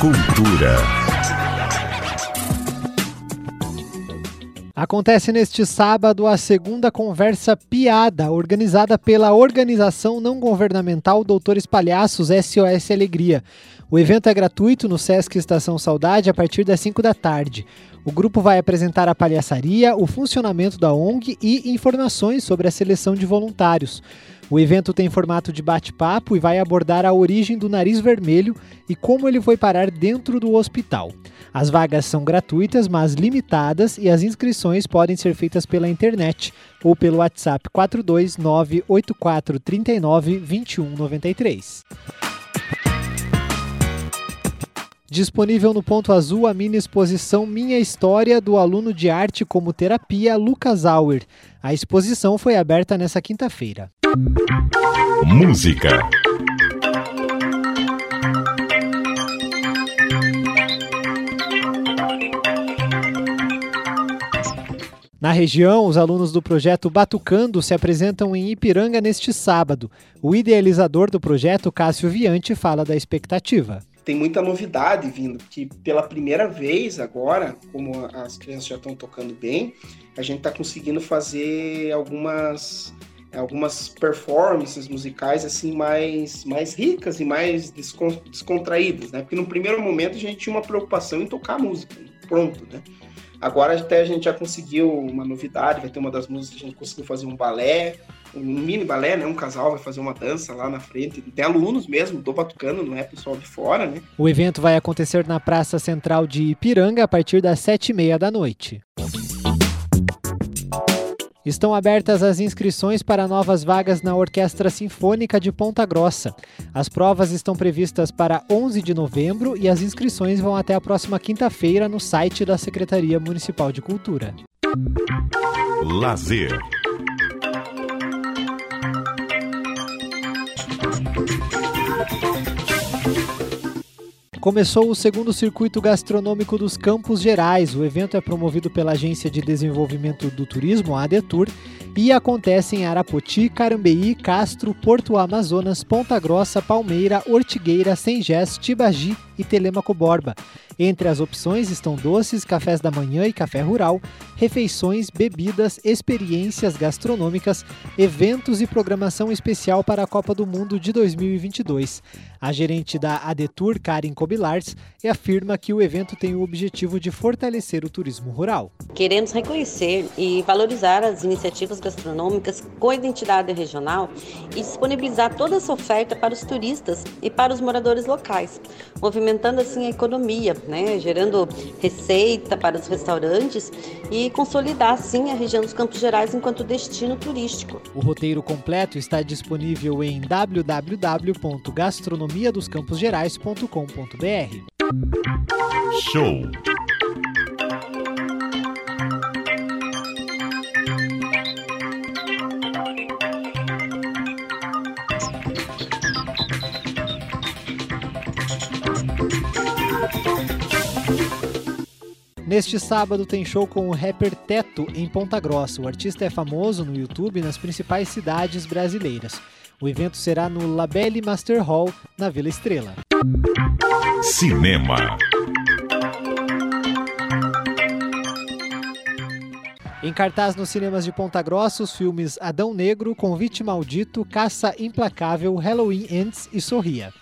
Cultura. Acontece neste sábado a segunda conversa piada, organizada pela organização não governamental Doutores Palhaços SOS Alegria. O evento é gratuito no Sesc Estação Saudade a partir das 5 da tarde. O grupo vai apresentar a palhaçaria, o funcionamento da ONG e informações sobre a seleção de voluntários. O evento tem formato de bate-papo e vai abordar a origem do nariz vermelho e como ele foi parar dentro do hospital. As vagas são gratuitas, mas limitadas e as inscrições podem ser feitas pela internet ou pelo WhatsApp 42984392193. Disponível no Ponto Azul a mini exposição Minha História do aluno de arte como terapia Lucas Auer. A exposição foi aberta nesta quinta-feira. Música. Na região, os alunos do projeto Batucando se apresentam em Ipiranga neste sábado. O idealizador do projeto, Cássio Viante, fala da expectativa. Tem muita novidade vindo, que pela primeira vez agora, como as crianças já estão tocando bem, a gente está conseguindo fazer algumas algumas performances musicais assim mais mais ricas e mais descontraídas, né? Porque no primeiro momento a gente tinha uma preocupação em tocar música, pronto, né? Agora até a gente já conseguiu uma novidade, vai ter uma das músicas, a gente conseguiu fazer um balé, um mini balé, né? Um casal vai fazer uma dança lá na frente. Tem alunos mesmo do Batucano, não é pessoal de fora, né? O evento vai acontecer na Praça Central de Ipiranga a partir das sete e meia da noite. Estão abertas as inscrições para novas vagas na Orquestra Sinfônica de Ponta Grossa. As provas estão previstas para 11 de novembro e as inscrições vão até a próxima quinta-feira no site da Secretaria Municipal de Cultura. Lazer. Começou o segundo circuito gastronômico dos Campos Gerais. O evento é promovido pela Agência de Desenvolvimento do Turismo, a ADETUR, e acontece em Arapoti, Carambeí, Castro, Porto Amazonas, Ponta Grossa, Palmeira, Ortigueira, Sengés, Tibagi e Telemaco Borba. Entre as opções estão doces, cafés da manhã e café rural, refeições, bebidas, experiências gastronômicas, eventos e programação especial para a Copa do Mundo de 2022. A gerente da Adetur, Karen Kobilars, afirma que o evento tem o objetivo de fortalecer o turismo rural. Queremos reconhecer e valorizar as iniciativas gastronômicas com identidade regional e disponibilizar toda essa oferta para os turistas e para os moradores locais, movimentando assim a economia, né, gerando receita para os restaurantes e consolidar assim a região dos Campos Gerais enquanto destino turístico. O roteiro completo está disponível em www.gastronomiadoscamposgerais.com.br. Show. Neste sábado tem show com o rapper Teto em Ponta Grossa. O artista é famoso no YouTube nas principais cidades brasileiras. O evento será no Labelle Master Hall, na Vila Estrela. Cinema. Em cartaz nos cinemas de Ponta Grossa, os filmes Adão Negro, Convite Maldito, Caça Implacável, Halloween Ends e Sorria.